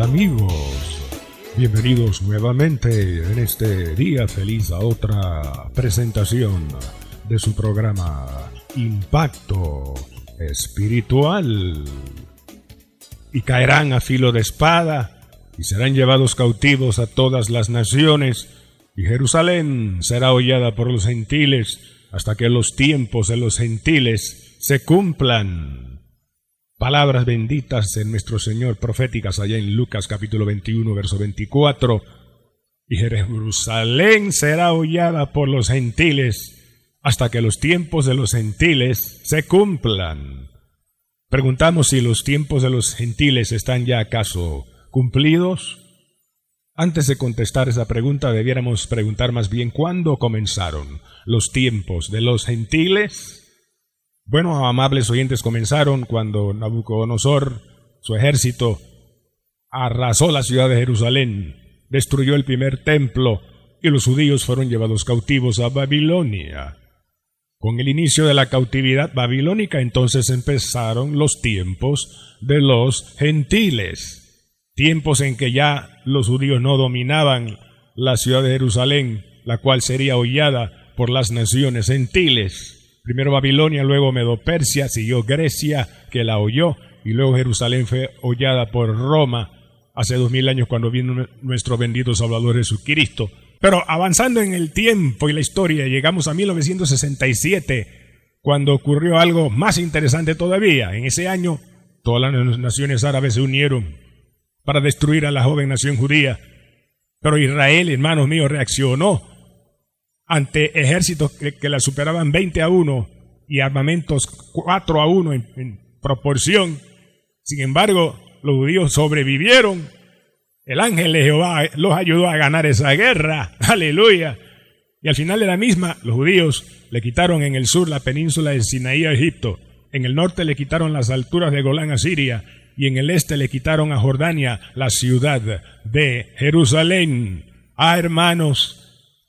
Amigos? Bienvenidos nuevamente en este día feliz a otra presentación de su programa Impacto Espiritual. Y caerán a filo de espada y serán llevados cautivos a todas las naciones y Jerusalén será hollada por los gentiles hasta que los tiempos de los gentiles se cumplan palabras benditas en nuestro Señor proféticas allá en Lucas capítulo 21 verso 24. Y Jerusalén será hollada por los gentiles hasta que los tiempos de los gentiles se cumplan. Preguntamos si los tiempos de los gentiles están ya acaso cumplidos. Antes de contestar esa pregunta debiéramos preguntar más bien cuándo comenzaron los tiempos de los gentiles. Bueno, amables oyentes, comenzaron cuando Nabucodonosor, su ejército, arrasó la ciudad de Jerusalén, destruyó el primer templo y los judíos fueron llevados cautivos a Babilonia. Con el inicio de la cautividad babilónica entonces empezaron los tiempos de los gentiles, tiempos en que ya los judíos no dominaban la ciudad de Jerusalén, la cual sería hollada por las naciones gentiles. Primero Babilonia, luego Medo-Persia, siguió Grecia, que la oyó, y luego Jerusalén fue hollada por Roma hace dos mil años cuando vino nuestro bendito Salvador Jesucristo. Pero avanzando en el tiempo y la historia, llegamos a 1967, cuando ocurrió algo más interesante todavía. En ese año, todas las naciones árabes se unieron para destruir a la joven nación judía. Pero Israel, hermanos míos, reaccionó ante ejércitos que, la superaban 20 a 1 y armamentos 4 a 1 en, proporción. Sin embargo, los judíos sobrevivieron. El ángel de Jehová los ayudó a ganar esa guerra. Aleluya. Y al final de la misma, los judíos le quitaron en el sur la península de Sinaí a Egipto. En el norte le quitaron las alturas de Golán a Siria. Y en el este le quitaron a Jordania la ciudad de Jerusalén. Ah, hermanos,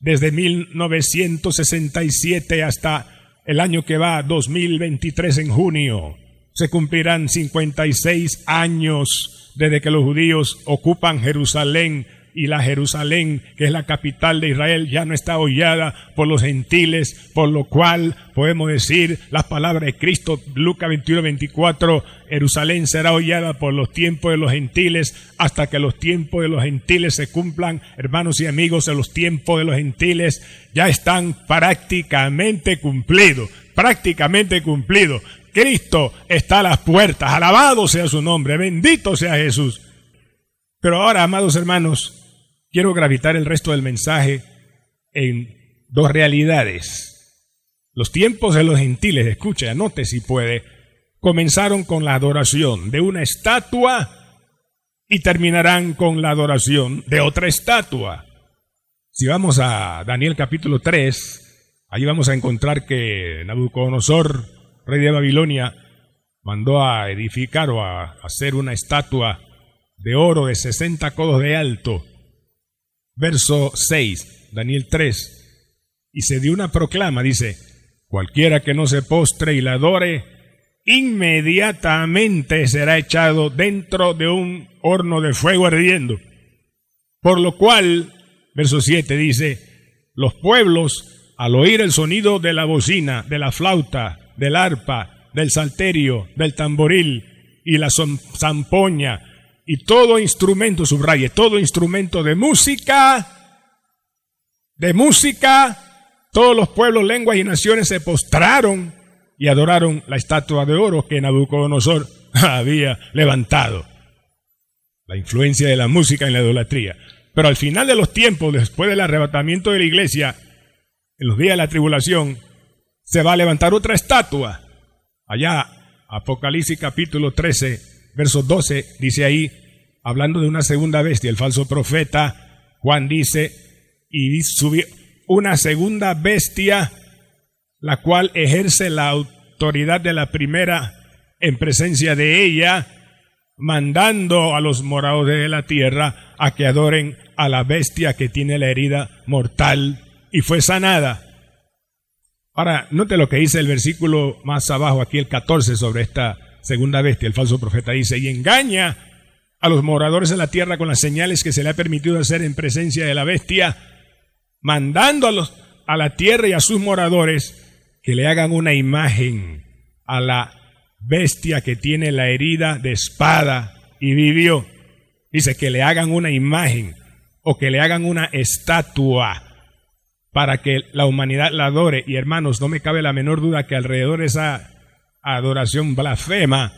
desde 1967 hasta el año que va, 2023 en junio. Se cumplirán 56 años desde que los judíos ocupan Jerusalén y la Jerusalén, que es la capital de Israel, ya no está hollada por los gentiles, por lo cual podemos decir las palabras de Cristo, Lucas 21, 24, Jerusalén será hollada por los tiempos de los gentiles hasta que los tiempos de los gentiles se cumplan. Hermanos y amigos, en los tiempos de los gentiles ya están prácticamente cumplidos, prácticamente cumplidos. Cristo está a las puertas, alabado sea su nombre, bendito sea Jesús. Pero ahora, amados hermanos, quiero gravitar el resto del mensaje en dos realidades. Los tiempos de los gentiles, escuche, anote si puede, comenzaron con la adoración de una estatua y terminarán con la adoración de otra estatua. Si vamos a Daniel capítulo 3, ahí vamos a encontrar que Nabucodonosor, rey de Babilonia, mandó a edificar o a hacer una estatua de oro de 60 codos de alto verso 6, Daniel 3. Y se dio una proclama, dice, cualquiera que no se postre y la adore, inmediatamente será echado dentro de un horno de fuego ardiendo. Por lo cual, verso 7 dice, los pueblos, al oír el sonido de la bocina, de la flauta, del arpa, del salterio, del tamboril y la zampoña, y todo instrumento, subraye, todo instrumento de música, de música, todos los pueblos, lenguas y naciones se postraron y adoraron la estatua de oro que Nabucodonosor había levantado. La influencia de la música en la idolatría. Pero al final de los tiempos, después del arrebatamiento de la iglesia, en los días de la tribulación, se va a levantar otra estatua. Allá, Apocalipsis capítulo 13, verso 12, dice ahí, hablando de una segunda bestia, el falso profeta, Juan dice, y subió una segunda bestia, la cual ejerce la autoridad de la primera en presencia de ella, mandando a los morados de la tierra a que adoren a la bestia que tiene la herida mortal y fue sanada. Ahora, note lo que dice el versículo más abajo, aquí el 14, sobre esta segunda bestia. El falso profeta dice, y engaña a los moradores de la tierra con las señales que se le ha permitido hacer en presencia de la bestia, mandando a, los, a la tierra y a sus moradores que le hagan una imagen a la bestia que tiene la herida de espada y vivió. Dice que le hagan una imagen o que le hagan una estatua para que la humanidad la adore. Y hermanos, no me cabe la menor duda que alrededor de esa adoración blasfema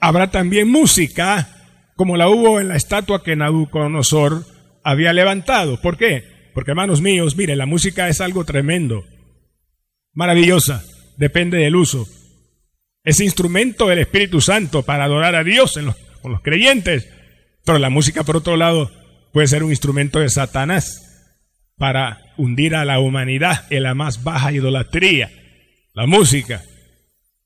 habrá también música como la hubo en la estatua que Nabucodonosor había levantado. ¿Por qué? Porque hermanos míos, mire, la música es algo tremendo, maravillosa, depende del uso. Es instrumento del Espíritu Santo para adorar a Dios con los creyentes. Pero la música, por otro lado, puede ser un instrumento de Satanás para hundir a la humanidad en la más baja idolatría. La música.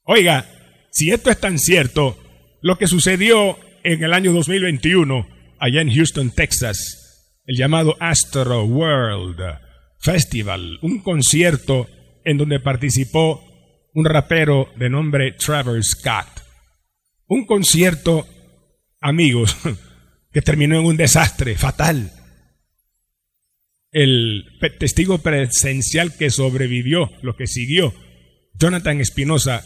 Oiga, si esto es tan cierto, lo que sucedió en el año 2021 allá en Houston, Texas, el llamado Astro World Festival, un concierto en donde participó un rapero de nombre Trevor Scott. Un concierto, amigos, que terminó en un desastre fatal. El testigo presencial que sobrevivió, lo que siguió, Jonathan Espinosa,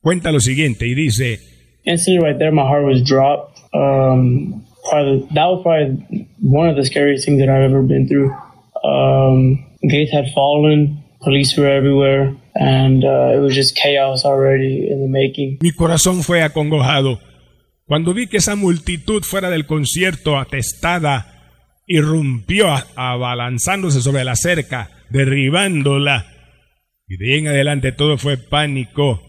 cuenta lo siguiente y dice: Instantly, right there, my heart was dropped. Um, probably, that was probably one of the scariest things that I've ever been through. Um, gates had fallen, police were everywhere. And uh, it was just chaos already in the making. Mi corazón fue acongojado cuando vi que esa multitud fuera del concierto atestada irrumpió abalanzándose sobre la cerca, derribándola. Y de ahí en adelante todo fue pánico,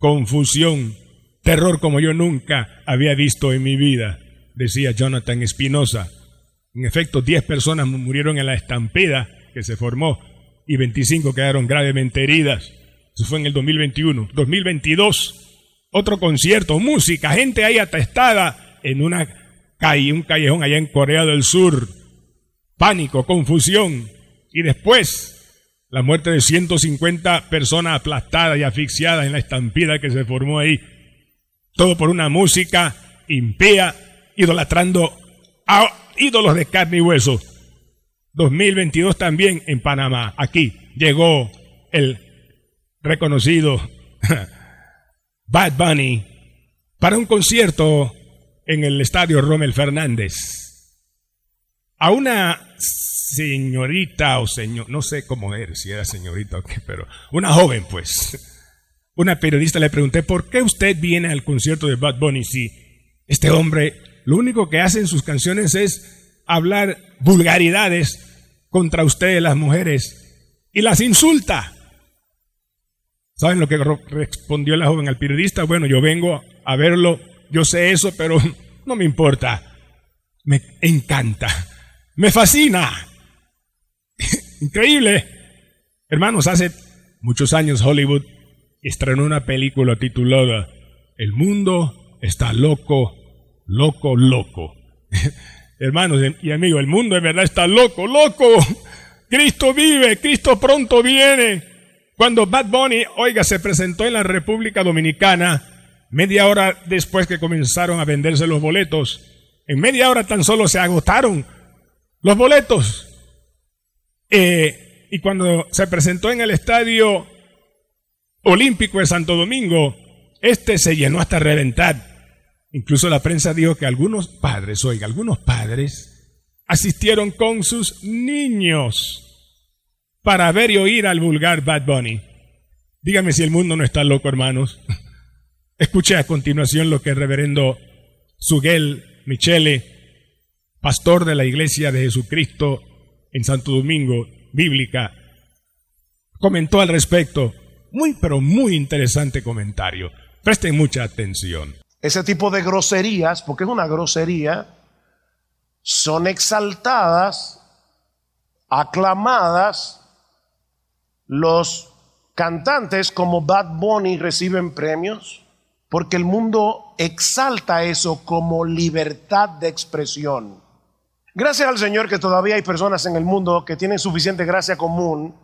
confusión, terror como yo nunca había visto en mi vida, decía Jonathan Espinosa. En efecto, diez personas murieron en la estampida que se formó y 25 quedaron gravemente heridas. Eso fue en el 2021. 2022, otro concierto, música, gente ahí atestada en una calle, un callejón allá en Corea del Sur. Pánico, confusión. Y después, la muerte de 150 personas aplastadas y asfixiadas en la estampida que se formó ahí. Todo por una música impía, idolatrando a ídolos de carne y hueso. 2022 también en Panamá. Aquí llegó el reconocido Bad Bunny para un concierto en el estadio Rommel Fernández. A una señorita o señor, no sé cómo era, si era señorita o qué, pero una joven pues. Una periodista le pregunté, ¿por qué usted viene al concierto de Bad Bunny si este hombre lo único que hace en sus canciones es hablar vulgaridades contra ustedes las mujeres y las insulta. ¿Saben lo que respondió la joven al periodista? Bueno, yo vengo a verlo, yo sé eso, pero no me importa. Me encanta, me fascina. Increíble. Hermanos, hace muchos años Hollywood estrenó una película titulada El mundo está loco, loco, loco. Hermanos y amigos, el mundo en verdad está loco, loco. Cristo vive, Cristo pronto viene. Cuando Bad Bunny, oiga, se presentó en la República Dominicana, media hora después que comenzaron a venderse los boletos, en media hora tan solo se agotaron los boletos. Eh, y cuando se presentó en el Estadio Olímpico de Santo Domingo, este se llenó hasta reventar. Incluso la prensa dijo que algunos padres, oiga, algunos padres asistieron con sus niños para ver y oír al vulgar Bad Bunny. Dígame si el mundo no está loco, hermanos. Escuche a continuación lo que el reverendo Suguel Michele, pastor de la Iglesia de Jesucristo en Santo Domingo, bíblica, comentó al respecto. Muy, pero muy interesante comentario. Presten mucha atención ese tipo de groserías, porque es una grosería, son exaltadas, aclamadas, los cantantes como Bad Bunny reciben premios, porque el mundo exalta eso como libertad de expresión. Gracias al Señor que todavía hay personas en el mundo que tienen suficiente gracia común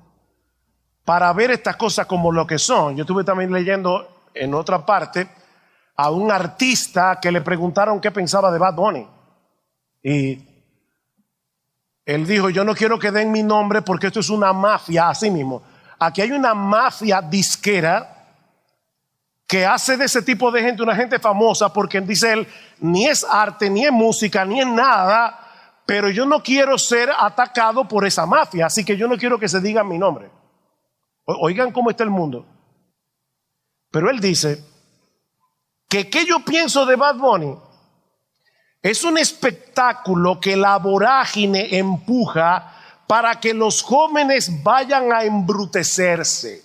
para ver estas cosas como lo que son. Yo estuve también leyendo en otra parte a un artista que le preguntaron qué pensaba de Bad Bunny. Y él dijo, yo no quiero que den mi nombre porque esto es una mafia así mismo. Aquí hay una mafia disquera que hace de ese tipo de gente una gente famosa porque dice él, ni es arte, ni es música, ni es nada, pero yo no quiero ser atacado por esa mafia, así que yo no quiero que se diga mi nombre. Oigan cómo está el mundo. Pero él dice que qué yo pienso de Bad Bunny es un espectáculo que la vorágine empuja para que los jóvenes vayan a embrutecerse.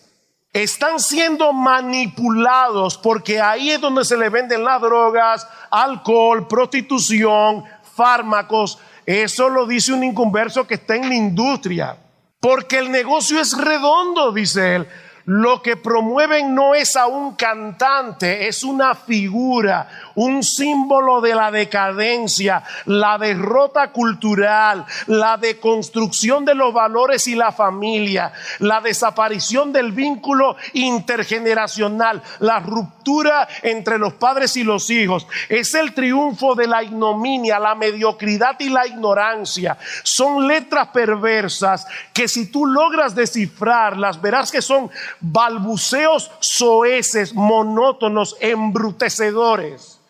Están siendo manipulados porque ahí es donde se le venden las drogas, alcohol, prostitución, fármacos. Eso lo dice un inconverso que está en la industria. Porque el negocio es redondo, dice él. Lo que promueven no es a un cantante, es una figura, un símbolo de la decadencia, la derrota cultural, la deconstrucción de los valores y la familia, la desaparición del vínculo intergeneracional, la ruptura entre los padres y los hijos. Es el triunfo de la ignominia, la mediocridad y la ignorancia. Son letras perversas que si tú logras descifrarlas, verás que son balbuceos soeces, monótonos, embrutecedores.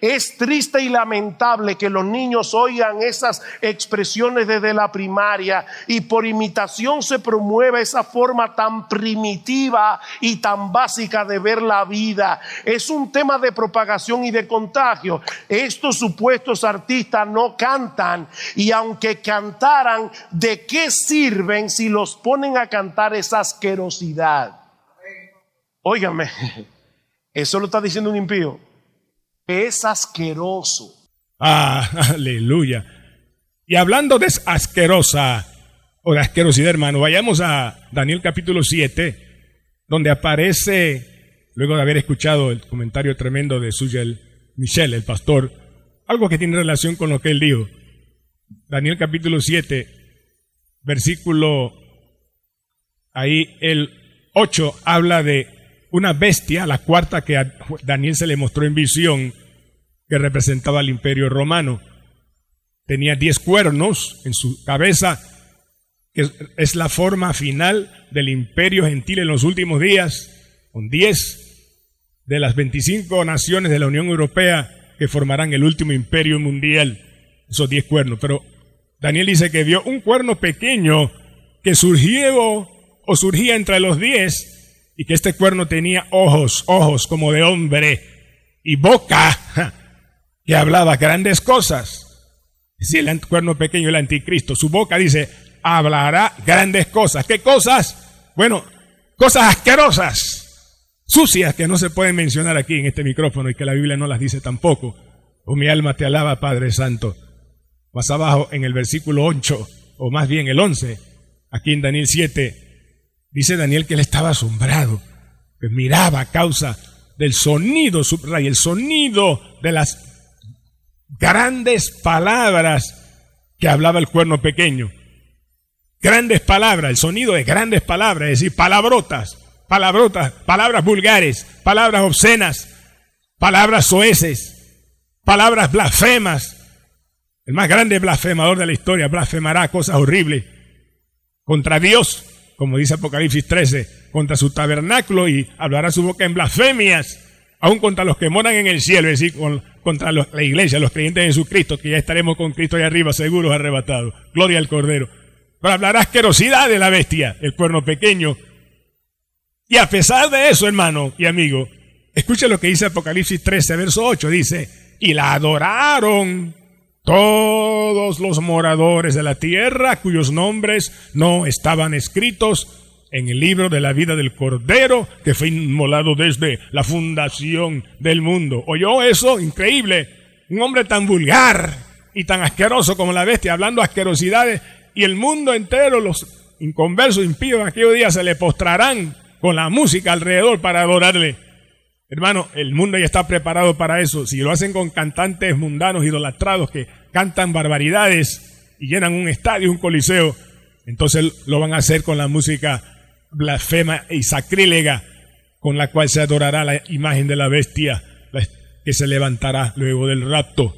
Es triste y lamentable que los niños oigan esas expresiones desde la primaria y por imitación se promueve esa forma tan primitiva y tan básica de ver la vida. Es un tema de propagación y de contagio. Estos supuestos artistas no cantan y aunque cantaran, ¿de qué sirven si los ponen a cantar esa asquerosidad? Óigame, eso lo está diciendo un impío. Es asqueroso. Ah, aleluya. Y hablando de asquerosa o de asquerosidad, hermano, vayamos a Daniel capítulo 7, donde aparece, luego de haber escuchado el comentario tremendo de Suyel Michel, el pastor, algo que tiene relación con lo que él dijo. Daniel capítulo 7, versículo ahí el 8 habla de una bestia, la cuarta que a Daniel se le mostró en visión, que representaba al imperio romano. Tenía diez cuernos en su cabeza, que es la forma final del imperio gentil en los últimos días, con diez de las 25 naciones de la Unión Europea que formarán el último imperio mundial, esos diez cuernos. Pero Daniel dice que vio un cuerno pequeño que surgió o surgía entre los diez y que este cuerno tenía ojos, ojos como de hombre y boca que hablaba grandes cosas. Si el cuerno pequeño, el anticristo, su boca dice, hablará grandes cosas. ¿Qué cosas? Bueno, cosas asquerosas, sucias que no se pueden mencionar aquí en este micrófono y que la Biblia no las dice tampoco. Oh, mi alma te alaba, Padre Santo. Más abajo en el versículo 8, o más bien el 11, aquí en Daniel 7, Dice Daniel que él estaba asombrado, que miraba a causa del sonido, el sonido de las grandes palabras que hablaba el cuerno pequeño. Grandes palabras, el sonido de grandes palabras, es decir, palabrotas, palabrotas, palabras vulgares, palabras obscenas, palabras soeces, palabras blasfemas. El más grande blasfemador de la historia blasfemará cosas horribles contra Dios como dice Apocalipsis 13, contra su tabernáculo y hablará su boca en blasfemias, aún contra los que moran en el cielo, es decir, contra la iglesia, los creyentes de Jesucristo, que ya estaremos con Cristo ahí arriba, seguros arrebatados. Gloria al Cordero. Pero hablará asquerosidad de la bestia, el cuerno pequeño. Y a pesar de eso, hermano y amigo, escuche lo que dice Apocalipsis 13, verso 8, dice, y la adoraron todos los moradores de la tierra cuyos nombres no estaban escritos en el libro de la vida del Cordero que fue inmolado desde la fundación del mundo. ¿Oyó eso? Increíble. Un hombre tan vulgar, y tan asqueroso como la bestia, hablando asquerosidades, y el mundo entero, los inconversos, impíos, aquellos días se le postrarán con la música alrededor para adorarle. Hermano, el mundo ya está preparado para eso. Si lo hacen con cantantes mundanos, idolatrados, que cantan barbaridades y llenan un estadio, un coliseo, entonces lo van a hacer con la música blasfema y sacrílega con la cual se adorará la imagen de la bestia que se levantará luego del rapto.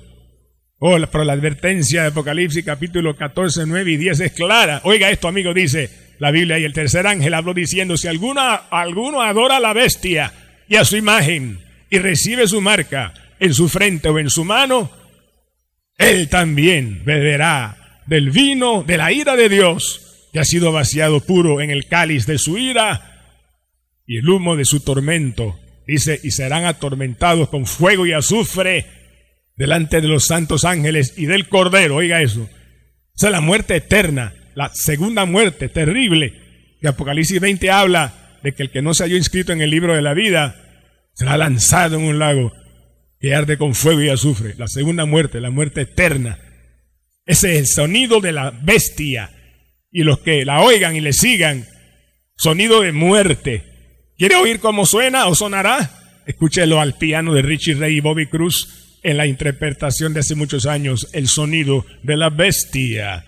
Oh, pero la advertencia de Apocalipsis capítulo 14, 9 y 10 es clara. Oiga esto, amigo, dice la Biblia y el tercer ángel habló diciendo, si alguna, alguno adora a la bestia y a su imagen y recibe su marca en su frente o en su mano, él también beberá del vino de la ira de Dios que ha sido vaciado puro en el cáliz de su ira y el humo de su tormento. Dice, y serán atormentados con fuego y azufre delante de los santos ángeles y del Cordero. Oiga eso. Esa es la muerte eterna, la segunda muerte terrible. Que Apocalipsis 20 habla de que el que no se halló inscrito en el libro de la vida será lanzado en un lago que arde con fuego y azufre. La segunda muerte, la muerte eterna. Ese es el sonido de la bestia. Y los que la oigan y le sigan, sonido de muerte. ¿Quiere oír cómo suena o sonará? Escúchelo al piano de Richie Ray y Bobby Cruz en la interpretación de hace muchos años, el sonido de la bestia.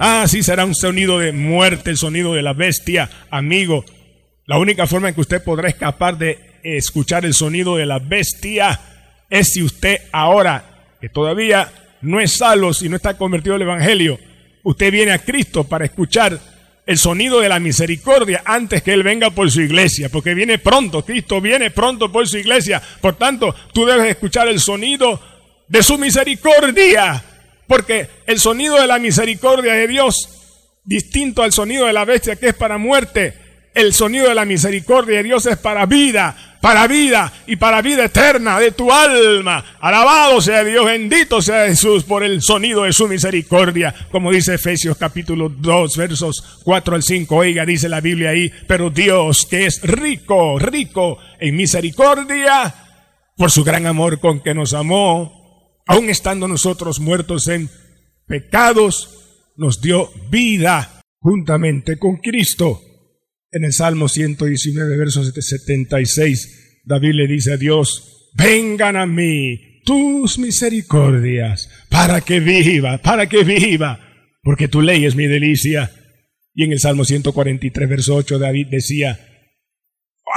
Ah, sí, será un sonido de muerte, el sonido de la bestia, amigo. La única forma en que usted podrá escapar de escuchar el sonido de la bestia es si usted ahora, que todavía no es salvo, si no está convertido al Evangelio, usted viene a Cristo para escuchar el sonido de la misericordia antes que Él venga por su iglesia, porque viene pronto, Cristo viene pronto por su iglesia. Por tanto, tú debes escuchar el sonido de su misericordia porque el sonido de la misericordia de Dios, distinto al sonido de la bestia que es para muerte, el sonido de la misericordia de Dios es para vida, para vida y para vida eterna de tu alma. Alabado sea Dios, bendito sea Jesús por el sonido de su misericordia. Como dice Efesios capítulo 2 versos 4 al 5. Oiga, dice la Biblia ahí, pero Dios que es rico, rico en misericordia, por su gran amor con que nos amó, aun estando nosotros muertos en pecados, nos dio vida juntamente con Cristo. En el Salmo 119, versos 76, David le dice a Dios, vengan a mí tus misericordias, para que viva, para que viva, porque tu ley es mi delicia. Y en el Salmo 143, verso 8, David decía,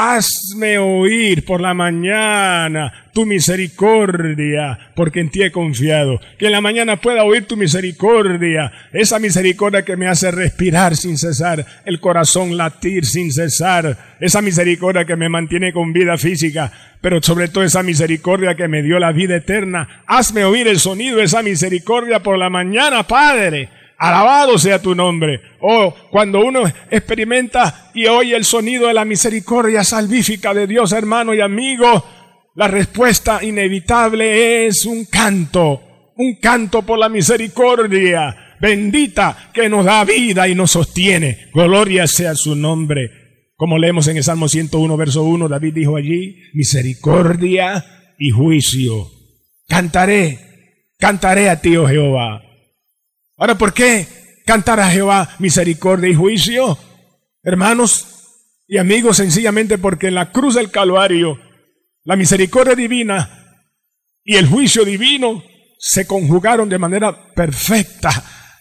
Hazme oír por la mañana tu misericordia, porque en ti he confiado. Que en la mañana pueda oír tu misericordia, esa misericordia que me hace respirar sin cesar, el corazón latir sin cesar, esa misericordia que me mantiene con vida física, pero sobre todo esa misericordia que me dio la vida eterna. Hazme oír el sonido de esa misericordia por la mañana, Padre Alabado sea tu nombre. Oh, cuando uno experimenta y oye el sonido de la misericordia salvífica de Dios, hermano y amigo, la respuesta inevitable es un canto, un canto por la misericordia bendita que nos da vida y nos sostiene. Gloria sea su nombre. Como leemos en el Salmo 101, verso 1, David dijo allí, misericordia y juicio. Cantaré, cantaré a ti, oh Jehová Ahora, ¿por qué cantar a Jehová misericordia y juicio? Hermanos y amigos, sencillamente porque en la cruz del Calvario la misericordia divina y el juicio divino se conjugaron de manera perfecta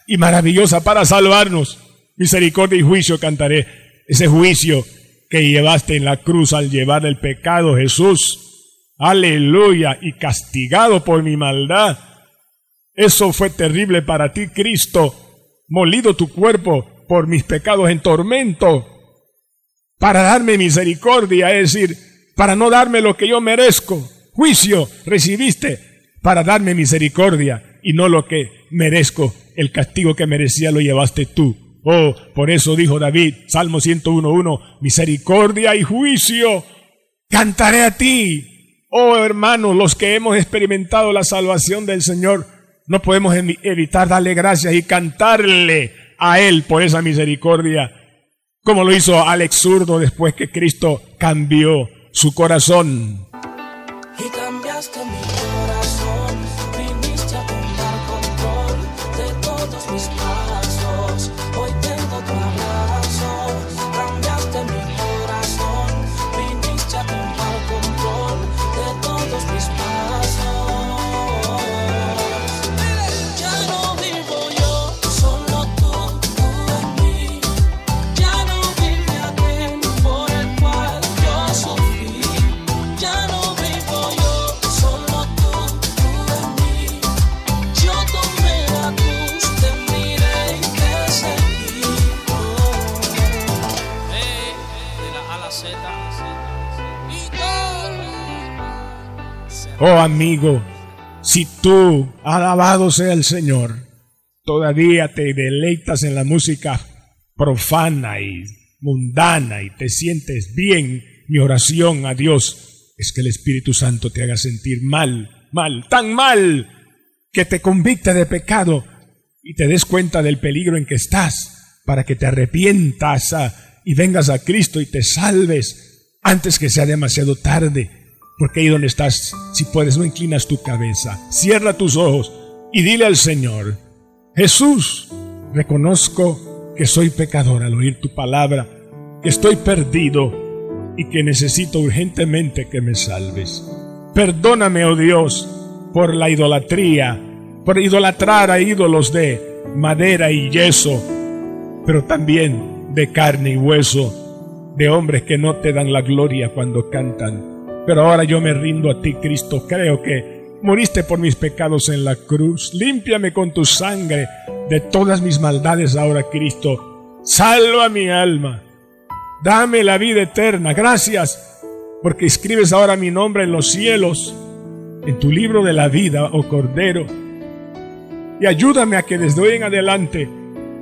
y maravillosa para salvarnos. Misericordia y juicio cantaré. Ese juicio que llevaste en la cruz al llevar el pecado, Jesús. Aleluya. Y castigado por mi maldad eso fue terrible para ti, Cristo, molido tu cuerpo por mis pecados en tormento, para darme misericordia, es decir, para no darme lo que yo merezco. Juicio recibiste para darme misericordia y no lo que merezco. El castigo que merecía lo llevaste tú. Oh, por eso dijo David, Salmo 101.1, misericordia y juicio, cantaré a ti. Oh hermanos, los que hemos experimentado la salvación del Señor, no podemos evitar darle gracias y cantarle a Él por esa misericordia, como lo hizo Alex Zurdo después que Cristo cambió su corazón. Oh amigo, si tú, alabado sea el Señor, todavía te deleitas en la música profana y mundana y te sientes bien, mi oración a Dios es que el Espíritu Santo te haga sentir mal, mal, tan mal, que te convicte de pecado y te des cuenta del peligro en que estás, para que te arrepientas ah, y vengas a Cristo y te salves antes que sea demasiado tarde. Porque ahí donde estás, si puedes, no inclinas tu cabeza, cierra tus ojos y dile al Señor, Jesús, reconozco que soy pecador al oír tu palabra, que estoy perdido y que necesito urgentemente que me salves. Perdóname, oh Dios, por la idolatría, por idolatrar a ídolos de madera y yeso, pero también de carne y hueso, de hombres que no te dan la gloria cuando cantan pero ahora yo me rindo a ti, Cristo. Creo que moriste por mis pecados en la cruz. Límpiame con tu sangre de todas mis maldades ahora, Cristo. Salva mi alma. Dame la vida eterna. Gracias porque escribes ahora mi nombre en los cielos, en tu libro de la vida, oh Cordero. Y ayúdame a que desde hoy en adelante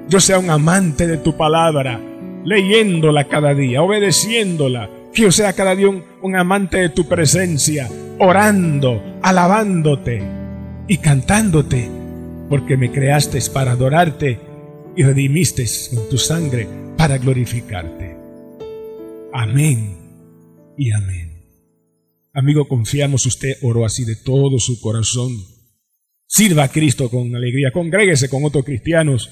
yo sea un amante de tu palabra, leyéndola cada día, obedeciéndola, que yo sea cada día un, amante de tu presencia, orando, alabándote y cantándote, porque me creaste para adorarte y redimiste con tu sangre para glorificarte. Amén y amén. Amigo, confiamos usted oró así de todo su corazón. Sirva a Cristo con alegría, congréguese con otros cristianos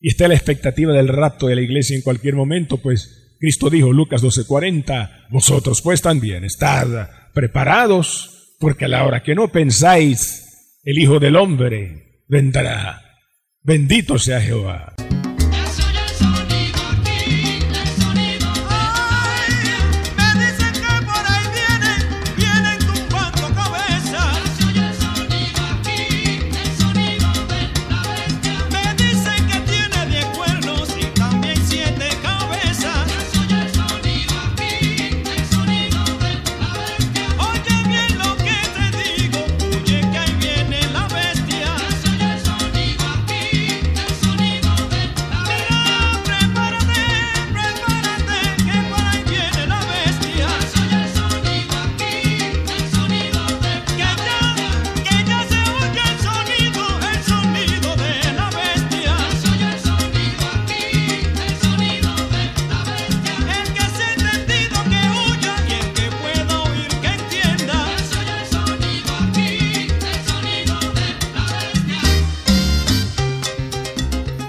y esté a la expectativa del rapto de la iglesia en cualquier momento, pues Cristo dijo, Lucas 12:40, vosotros pues también estad preparados, porque a la hora que no pensáis, el Hijo del Hombre vendrá. Bendito sea Jehová.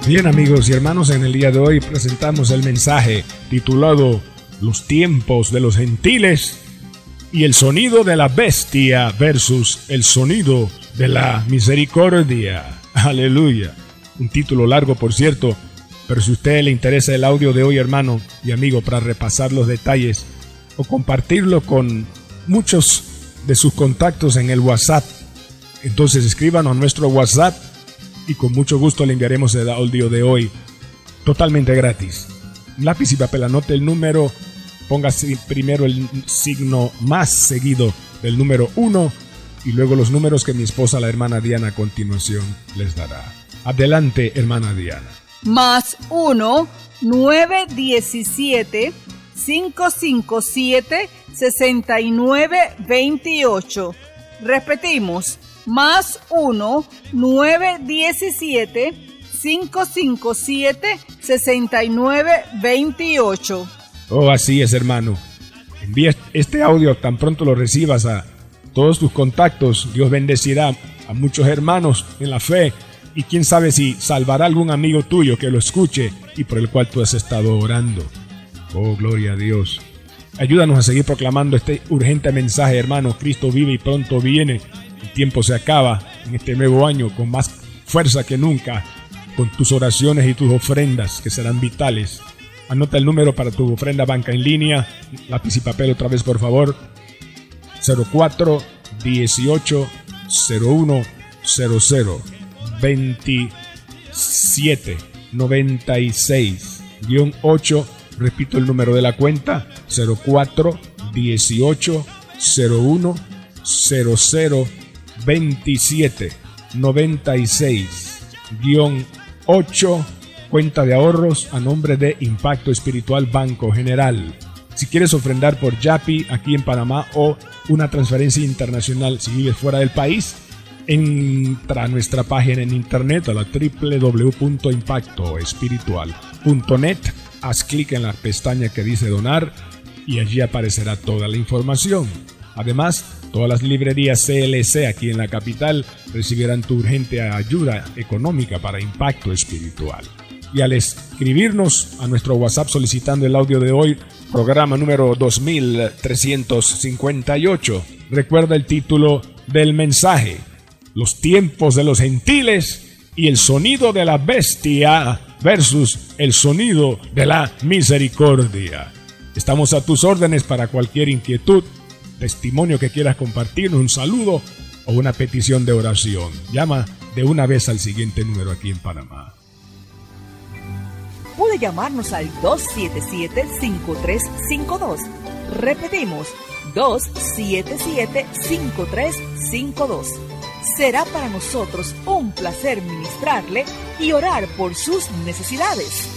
Bien amigos y hermanos, en el día de hoy presentamos el mensaje titulado Los tiempos de los gentiles y el sonido de la bestia versus el sonido de la misericordia. Aleluya. Un título largo, por cierto, pero si a usted le interesa el audio de hoy, hermano y amigo, para repasar los detalles o compartirlo con muchos de sus contactos en el WhatsApp, entonces escríbanos a nuestro WhatsApp y con mucho gusto le enviaremos el audio de hoy totalmente gratis. Lápiz y papel, anote el número, ponga primero el signo más seguido del número 1 y luego los números que mi esposa, la hermana Diana, a continuación les dará. Adelante, hermana Diana. más 1 917 557 6928. Repetimos, más 1 917 557 6928. Oh, así es, hermano. Envía este audio tan pronto lo recibas a todos tus contactos. Dios bendecirá a muchos hermanos en la fe y quién sabe si salvará algún amigo tuyo que lo escuche y por el cual tú has estado orando. Oh, gloria a Dios. Ayúdanos a seguir proclamando este urgente mensaje, hermano. Cristo vive y pronto viene. El tiempo se acaba en este nuevo año con más fuerza que nunca, con tus oraciones y tus ofrendas que serán vitales. Anota el número para tu ofrenda banca en línea. Lápiz y papel otra vez, por favor. 04 18 01 00 27 96 8 Repito el número de la cuenta 04 18 01 00 27 96 8 cuenta de ahorros a nombre de Impacto Espiritual Banco General. Si quieres ofrendar por Yapi aquí en Panamá o una transferencia internacional si vives fuera del país, entra a nuestra página en internet a la www.impactoespiritual.net haz clic en la pestaña que dice donar y allí aparecerá toda la información. Además, todas las librerías CLC aquí en la capital recibirán tu urgente ayuda económica para impacto espiritual. Y al escribirnos a nuestro WhatsApp solicitando el audio de hoy, programa número 2358, recuerda el título del mensaje, Los tiempos de los gentiles y el sonido de la bestia versus el sonido de la misericordia. Estamos a tus órdenes para cualquier inquietud, testimonio que quieras compartir, un saludo o una petición de oración. Llama de una vez al siguiente número aquí en Panamá. Puede llamarnos al 277-5352. Repetimos, 277-5352 será para nosotros un placer ministrarle y orar por sus necesidades.